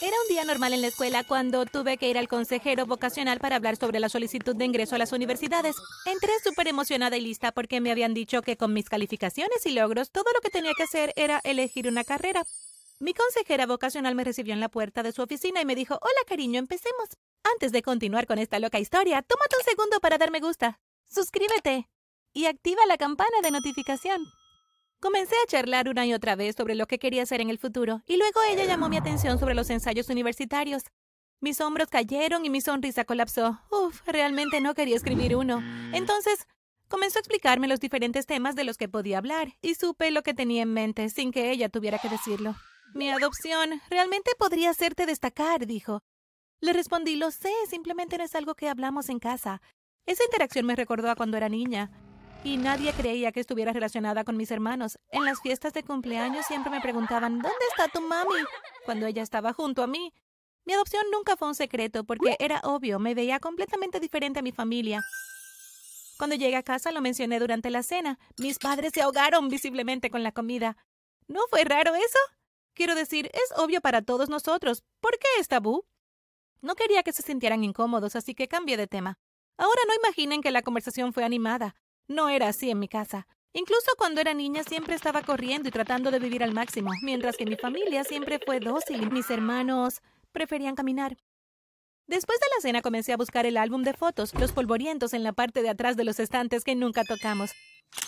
Era un día normal en la escuela cuando tuve que ir al consejero vocacional para hablar sobre la solicitud de ingreso a las universidades. Entré súper emocionada y lista porque me habían dicho que con mis calificaciones y logros todo lo que tenía que hacer era elegir una carrera. Mi consejera vocacional me recibió en la puerta de su oficina y me dijo, Hola cariño, empecemos. Antes de continuar con esta loca historia, tómate un segundo para dar me gusta. Suscríbete y activa la campana de notificación. Comencé a charlar una y otra vez sobre lo que quería hacer en el futuro, y luego ella llamó mi atención sobre los ensayos universitarios. Mis hombros cayeron y mi sonrisa colapsó. Uf, realmente no quería escribir uno. Entonces, comenzó a explicarme los diferentes temas de los que podía hablar, y supe lo que tenía en mente, sin que ella tuviera que decirlo. Mi adopción realmente podría hacerte destacar, dijo. Le respondí, lo sé, simplemente no es algo que hablamos en casa. Esa interacción me recordó a cuando era niña y nadie creía que estuviera relacionada con mis hermanos. En las fiestas de cumpleaños siempre me preguntaban, ¿dónde está tu mami? cuando ella estaba junto a mí. Mi adopción nunca fue un secreto porque era obvio, me veía completamente diferente a mi familia. Cuando llegué a casa lo mencioné durante la cena. Mis padres se ahogaron visiblemente con la comida. ¿No fue raro eso? Quiero decir, es obvio para todos nosotros. ¿Por qué es tabú? No quería que se sintieran incómodos, así que cambié de tema. Ahora no imaginen que la conversación fue animada. No era así en mi casa. Incluso cuando era niña siempre estaba corriendo y tratando de vivir al máximo, mientras que mi familia siempre fue dócil y mis hermanos preferían caminar. Después de la cena comencé a buscar el álbum de fotos, los polvorientos en la parte de atrás de los estantes que nunca tocamos.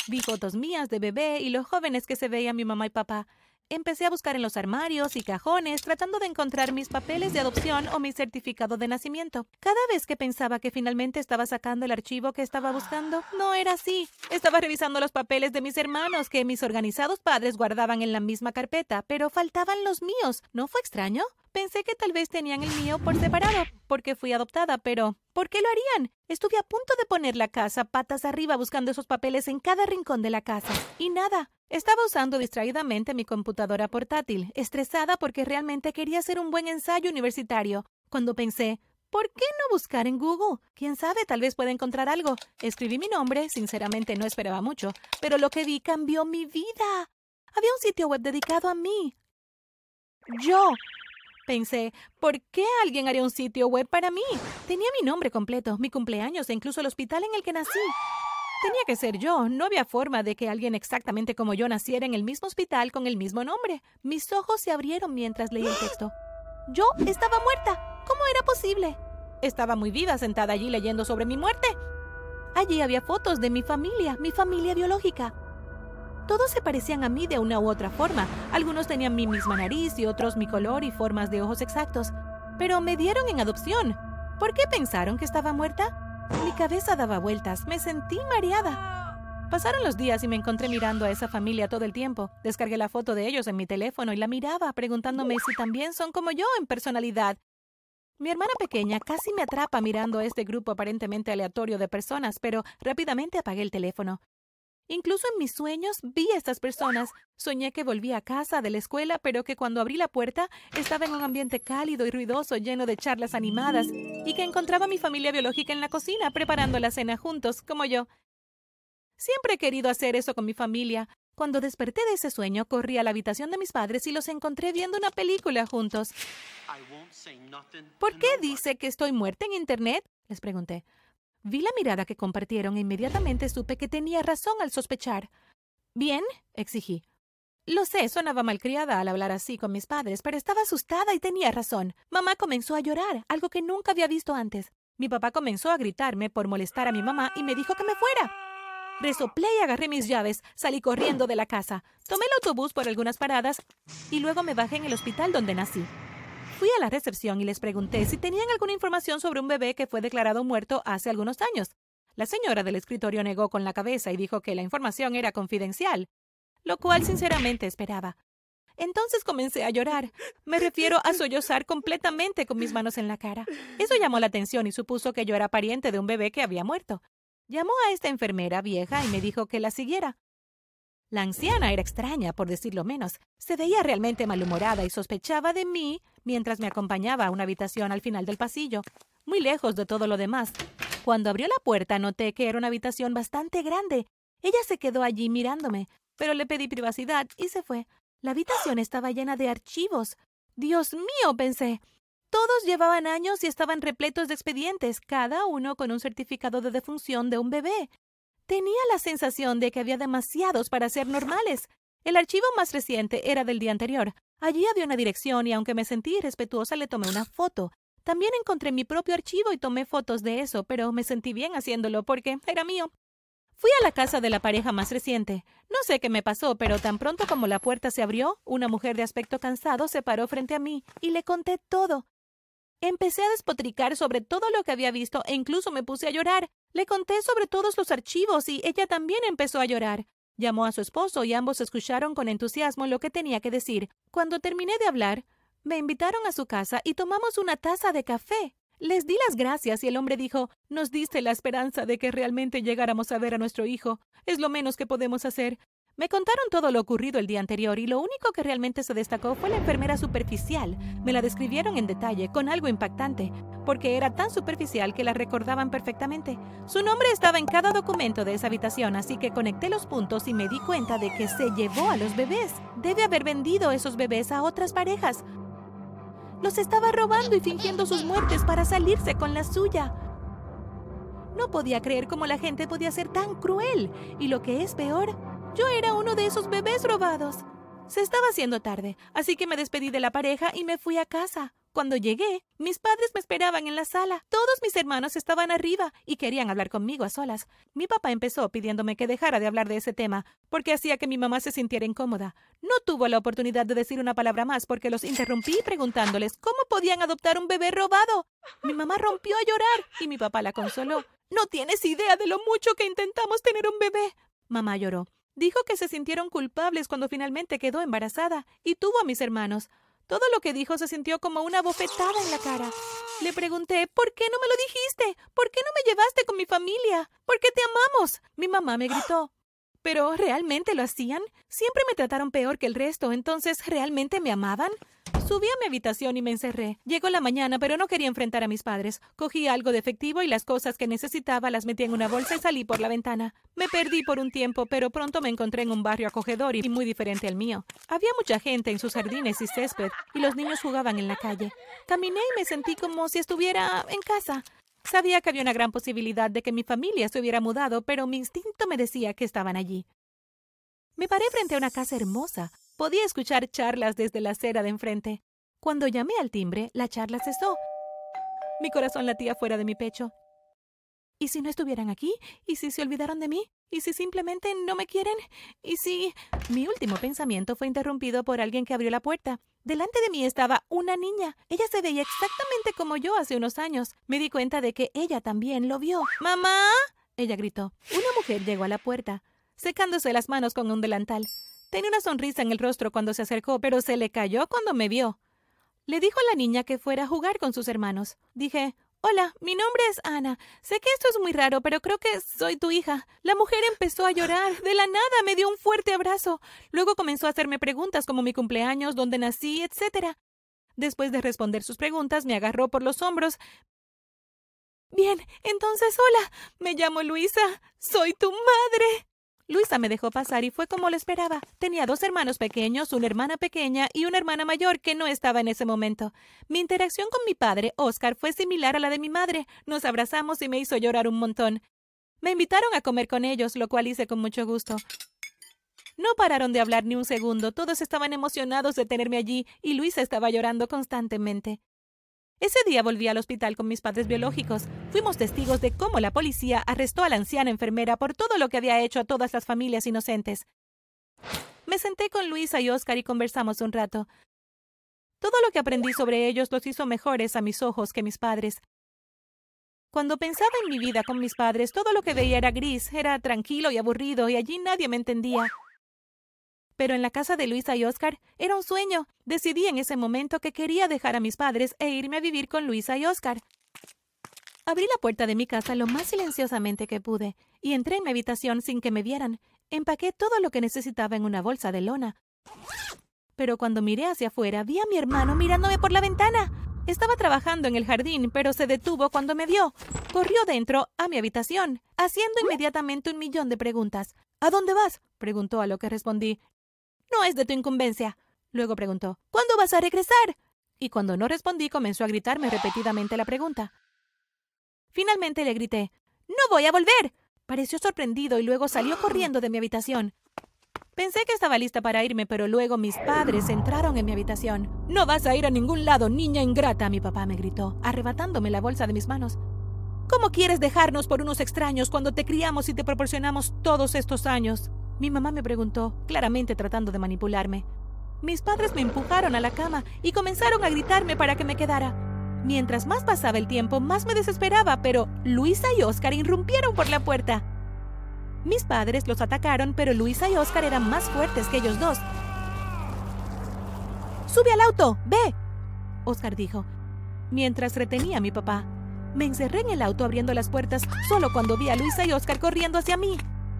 Vi fotos mías de bebé y los jóvenes que se veían mi mamá y papá. Empecé a buscar en los armarios y cajones tratando de encontrar mis papeles de adopción o mi certificado de nacimiento. Cada vez que pensaba que finalmente estaba sacando el archivo que estaba buscando, no era así. Estaba revisando los papeles de mis hermanos que mis organizados padres guardaban en la misma carpeta, pero faltaban los míos. ¿No fue extraño? Pensé que tal vez tenían el mío por separado, porque fui adoptada, pero ¿por qué lo harían? Estuve a punto de poner la casa patas arriba buscando esos papeles en cada rincón de la casa. Y nada. Estaba usando distraídamente mi computadora portátil, estresada porque realmente quería hacer un buen ensayo universitario, cuando pensé, ¿Por qué no buscar en Google? Quién sabe, tal vez pueda encontrar algo. Escribí mi nombre, sinceramente no esperaba mucho, pero lo que vi cambió mi vida. Había un sitio web dedicado a mí. Yo, Pensé, ¿por qué alguien haría un sitio web para mí? Tenía mi nombre completo, mi cumpleaños e incluso el hospital en el que nací. Tenía que ser yo. No había forma de que alguien exactamente como yo naciera en el mismo hospital con el mismo nombre. Mis ojos se abrieron mientras leí el texto. Yo estaba muerta. ¿Cómo era posible? Estaba muy viva sentada allí leyendo sobre mi muerte. Allí había fotos de mi familia, mi familia biológica. Todos se parecían a mí de una u otra forma. Algunos tenían mi misma nariz y otros mi color y formas de ojos exactos. Pero me dieron en adopción. ¿Por qué pensaron que estaba muerta? Mi cabeza daba vueltas. Me sentí mareada. Pasaron los días y me encontré mirando a esa familia todo el tiempo. Descargué la foto de ellos en mi teléfono y la miraba, preguntándome si también son como yo en personalidad. Mi hermana pequeña casi me atrapa mirando a este grupo aparentemente aleatorio de personas, pero rápidamente apagué el teléfono. Incluso en mis sueños vi a estas personas. Soñé que volvía a casa de la escuela, pero que cuando abrí la puerta estaba en un ambiente cálido y ruidoso lleno de charlas animadas, y que encontraba a mi familia biológica en la cocina preparando la cena juntos, como yo. Siempre he querido hacer eso con mi familia. Cuando desperté de ese sueño, corrí a la habitación de mis padres y los encontré viendo una película juntos. ¿Por qué dice que estoy muerta en Internet? les pregunté. Vi la mirada que compartieron e inmediatamente supe que tenía razón al sospechar. Bien, exigí. Lo sé, sonaba malcriada al hablar así con mis padres, pero estaba asustada y tenía razón. Mamá comenzó a llorar, algo que nunca había visto antes. Mi papá comenzó a gritarme por molestar a mi mamá y me dijo que me fuera. Resoplé y agarré mis llaves, salí corriendo de la casa, tomé el autobús por algunas paradas y luego me bajé en el hospital donde nací. Fui a la recepción y les pregunté si tenían alguna información sobre un bebé que fue declarado muerto hace algunos años. La señora del escritorio negó con la cabeza y dijo que la información era confidencial, lo cual sinceramente esperaba. Entonces comencé a llorar. Me refiero a sollozar completamente con mis manos en la cara. Eso llamó la atención y supuso que yo era pariente de un bebé que había muerto. Llamó a esta enfermera vieja y me dijo que la siguiera. La anciana era extraña, por decirlo menos. Se veía realmente malhumorada y sospechaba de mí mientras me acompañaba a una habitación al final del pasillo, muy lejos de todo lo demás. Cuando abrió la puerta noté que era una habitación bastante grande. Ella se quedó allí mirándome, pero le pedí privacidad y se fue. La habitación estaba llena de archivos. Dios mío, pensé. Todos llevaban años y estaban repletos de expedientes, cada uno con un certificado de defunción de un bebé. Tenía la sensación de que había demasiados para ser normales. El archivo más reciente era del día anterior. Allí había una dirección y aunque me sentí irrespetuosa le tomé una foto. También encontré mi propio archivo y tomé fotos de eso, pero me sentí bien haciéndolo porque era mío. Fui a la casa de la pareja más reciente. No sé qué me pasó, pero tan pronto como la puerta se abrió, una mujer de aspecto cansado se paró frente a mí y le conté todo. Empecé a despotricar sobre todo lo que había visto e incluso me puse a llorar. Le conté sobre todos los archivos y ella también empezó a llorar. Llamó a su esposo y ambos escucharon con entusiasmo lo que tenía que decir. Cuando terminé de hablar, me invitaron a su casa y tomamos una taza de café. Les di las gracias y el hombre dijo Nos diste la esperanza de que realmente llegáramos a ver a nuestro hijo. Es lo menos que podemos hacer. Me contaron todo lo ocurrido el día anterior y lo único que realmente se destacó fue la enfermera superficial. Me la describieron en detalle, con algo impactante, porque era tan superficial que la recordaban perfectamente. Su nombre estaba en cada documento de esa habitación, así que conecté los puntos y me di cuenta de que se llevó a los bebés. Debe haber vendido esos bebés a otras parejas. Los estaba robando y fingiendo sus muertes para salirse con la suya. No podía creer cómo la gente podía ser tan cruel. Y lo que es peor, yo era uno de esos bebés robados. Se estaba haciendo tarde, así que me despedí de la pareja y me fui a casa. Cuando llegué, mis padres me esperaban en la sala. Todos mis hermanos estaban arriba y querían hablar conmigo a solas. Mi papá empezó pidiéndome que dejara de hablar de ese tema, porque hacía que mi mamá se sintiera incómoda. No tuvo la oportunidad de decir una palabra más porque los interrumpí preguntándoles cómo podían adoptar un bebé robado. Mi mamá rompió a llorar y mi papá la consoló. No tienes idea de lo mucho que intentamos tener un bebé. Mamá lloró. Dijo que se sintieron culpables cuando finalmente quedó embarazada y tuvo a mis hermanos. Todo lo que dijo se sintió como una bofetada en la cara. Le pregunté, ¿por qué no me lo dijiste? ¿Por qué no me llevaste con mi familia? ¿Por qué te amamos? Mi mamá me gritó. ¿Pero realmente lo hacían? Siempre me trataron peor que el resto, entonces ¿realmente me amaban? Subí a mi habitación y me encerré. Llegó la mañana, pero no quería enfrentar a mis padres. Cogí algo de efectivo y las cosas que necesitaba las metí en una bolsa y salí por la ventana. Me perdí por un tiempo, pero pronto me encontré en un barrio acogedor y muy diferente al mío. Había mucha gente en sus jardines y césped, y los niños jugaban en la calle. Caminé y me sentí como si estuviera en casa. Sabía que había una gran posibilidad de que mi familia se hubiera mudado, pero mi instinto me decía que estaban allí. Me paré frente a una casa hermosa, Podía escuchar charlas desde la acera de enfrente. Cuando llamé al timbre, la charla cesó. Mi corazón latía fuera de mi pecho. ¿Y si no estuvieran aquí? ¿Y si se olvidaron de mí? ¿Y si simplemente no me quieren? ¿Y si... Mi último pensamiento fue interrumpido por alguien que abrió la puerta. Delante de mí estaba una niña. Ella se veía exactamente como yo hace unos años. Me di cuenta de que ella también lo vio. ¡Mamá! Ella gritó. Una mujer llegó a la puerta, secándose las manos con un delantal. Tenía una sonrisa en el rostro cuando se acercó, pero se le cayó cuando me vio. Le dijo a la niña que fuera a jugar con sus hermanos. Dije, Hola, mi nombre es Ana. Sé que esto es muy raro, pero creo que soy tu hija. La mujer empezó a llorar. De la nada me dio un fuerte abrazo. Luego comenzó a hacerme preguntas como mi cumpleaños, dónde nací, etc. Después de responder sus preguntas, me agarró por los hombros. Bien, entonces hola. Me llamo Luisa. Soy tu madre. Luisa me dejó pasar y fue como lo esperaba. Tenía dos hermanos pequeños, una hermana pequeña y una hermana mayor que no estaba en ese momento. Mi interacción con mi padre, Oscar, fue similar a la de mi madre. Nos abrazamos y me hizo llorar un montón. Me invitaron a comer con ellos, lo cual hice con mucho gusto. No pararon de hablar ni un segundo, todos estaban emocionados de tenerme allí y Luisa estaba llorando constantemente. Ese día volví al hospital con mis padres biológicos. Fuimos testigos de cómo la policía arrestó a la anciana enfermera por todo lo que había hecho a todas las familias inocentes. Me senté con Luisa y Oscar y conversamos un rato. Todo lo que aprendí sobre ellos los hizo mejores a mis ojos que mis padres. Cuando pensaba en mi vida con mis padres, todo lo que veía era gris, era tranquilo y aburrido, y allí nadie me entendía. Pero en la casa de Luisa y Oscar era un sueño. Decidí en ese momento que quería dejar a mis padres e irme a vivir con Luisa y Oscar. Abrí la puerta de mi casa lo más silenciosamente que pude y entré en mi habitación sin que me vieran. Empaqué todo lo que necesitaba en una bolsa de lona. Pero cuando miré hacia afuera, vi a mi hermano mirándome por la ventana. Estaba trabajando en el jardín, pero se detuvo cuando me vio. Corrió dentro a mi habitación, haciendo inmediatamente un millón de preguntas. ¿A dónde vas? preguntó a lo que respondí. No es de tu incumbencia. Luego preguntó ¿Cuándo vas a regresar? y cuando no respondí comenzó a gritarme repetidamente la pregunta. Finalmente le grité, ¡No voy a volver! Pareció sorprendido y luego salió corriendo de mi habitación. Pensé que estaba lista para irme, pero luego mis padres entraron en mi habitación. No vas a ir a ningún lado, niña ingrata, mi papá me gritó, arrebatándome la bolsa de mis manos. ¿Cómo quieres dejarnos por unos extraños cuando te criamos y te proporcionamos todos estos años? Mi mamá me preguntó, claramente tratando de manipularme. Mis padres me empujaron a la cama y comenzaron a gritarme para que me quedara. Mientras más pasaba el tiempo, más me desesperaba, pero Luisa y Oscar irrumpieron por la puerta. Mis padres los atacaron, pero Luisa y Oscar eran más fuertes que ellos dos. ¡Sube al auto! ¡Ve! Oscar dijo, mientras retenía a mi papá. Me encerré en el auto abriendo las puertas solo cuando vi a Luisa y Oscar corriendo hacia mí.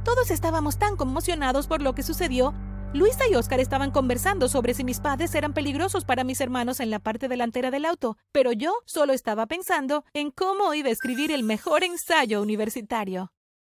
Todos estábamos tan conmocionados por lo que sucedió Luisa y Oscar estaban conversando sobre si mis padres eran peligrosos para mis hermanos en la parte delantera del auto, pero yo solo estaba pensando en cómo iba a escribir el mejor ensayo universitario.